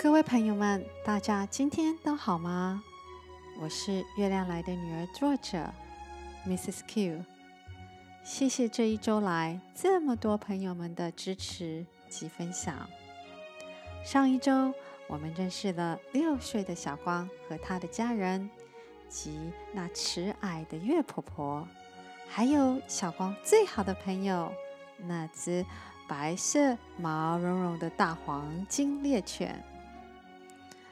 各位朋友们，大家今天都好吗？我是月亮来的女儿作者 Mrs. Q。谢谢这一周来这么多朋友们的支持及分享。上一周我们认识了六岁的小光和他的家人，及那慈爱的月婆婆，还有小光最好的朋友那只白色毛茸茸的大黄金猎犬。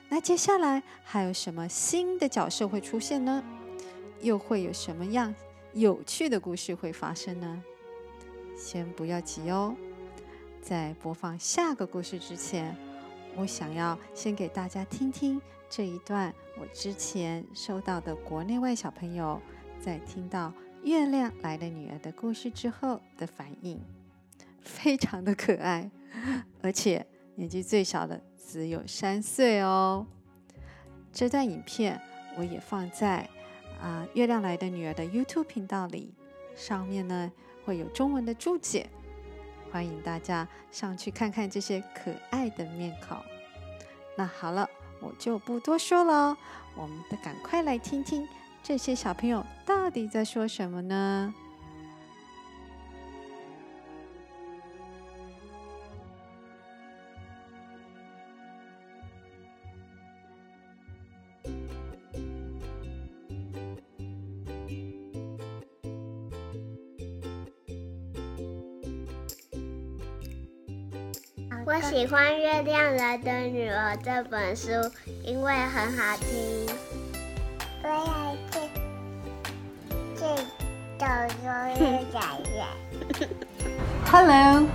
那接下来还有什么新的角色会出现呢？又会有什么样有趣的故事会发生呢？先不要急哦，在播放下个故事之前，我想要先给大家听听这一段我之前收到的国内外小朋友在听到《月亮来的女儿》的故事之后的反应，非常的可爱，而且年纪最小的。只有三岁哦。这段影片我也放在啊、《月亮来的女儿》的 YouTube 频道里，上面呢会有中文的注解，欢迎大家上去看看这些可爱的面孔。那好了，我就不多说了，我们得赶快来听听这些小朋友到底在说什么呢？我喜欢《月亮来的女儿》这本书，因为很好听。我要听这这首月亮月。 Hello,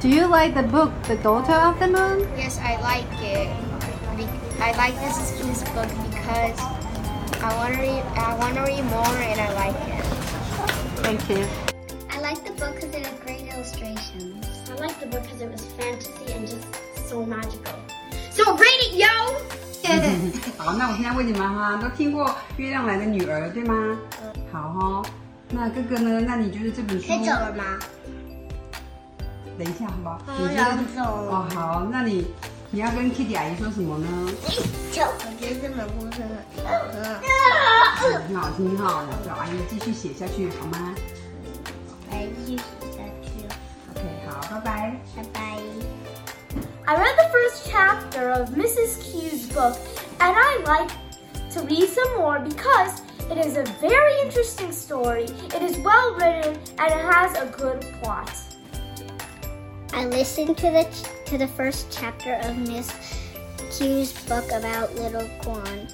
do you like the book The Daughter of the Moon? Yes, I like it. I like Mrs. Q's book because I want to read. I want to read more, and I like it. Thank you. I like the book because it had great illustrations. I like the book because it was fantasy and just so magical. So read it, yo! 好，那我现在问你们哈，都听过《月亮来的女儿》对吗？嗯。好哦，那哥哥呢？那你觉得这本书？可以走了吗？等一下，好不好？我想走。哦，好，那你你要跟 Kitty 阿姨说什么呢？走。我觉得这本故事很好听哈，叫阿姨继续写下去好吗？I read the first chapter of Mrs. Q's book, and I like to read some more because it is a very interesting story. It is well written and it has a good plot. I listened to the to the first chapter of Miss Q's book about little Quan.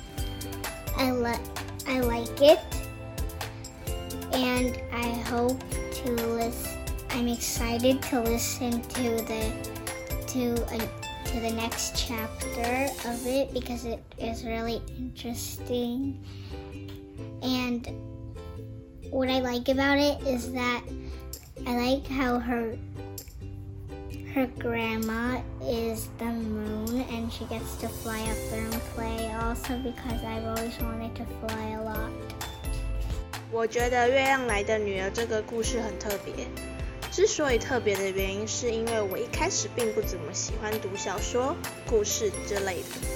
I like I like it, and I hope to listen. I'm excited to listen to the to a, to the next chapter of it because it is really interesting. And what I like about it is that I like how her her grandma is the moon and she gets to fly up there and play also because I've always wanted to fly a lot. 我觉得《月亮来的女儿》这个故事很特别。 之所以特别的原因，是因为我一开始并不怎么喜欢读小说、故事之类的，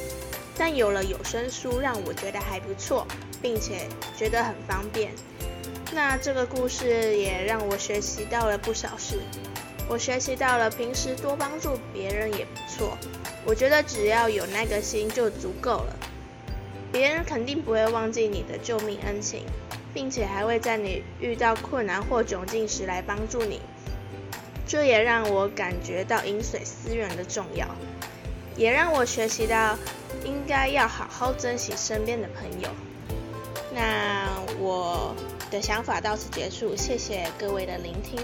但有了有声书，让我觉得还不错，并且觉得很方便。那这个故事也让我学习到了不少事。我学习到了平时多帮助别人也不错。我觉得只要有那个心就足够了，别人肯定不会忘记你的救命恩情，并且还会在你遇到困难或窘境时来帮助你。这也让我感觉到饮水思源的重要，也让我学习到应该要好好珍惜身边的朋友。那我的想法到此结束，谢谢各位的聆听。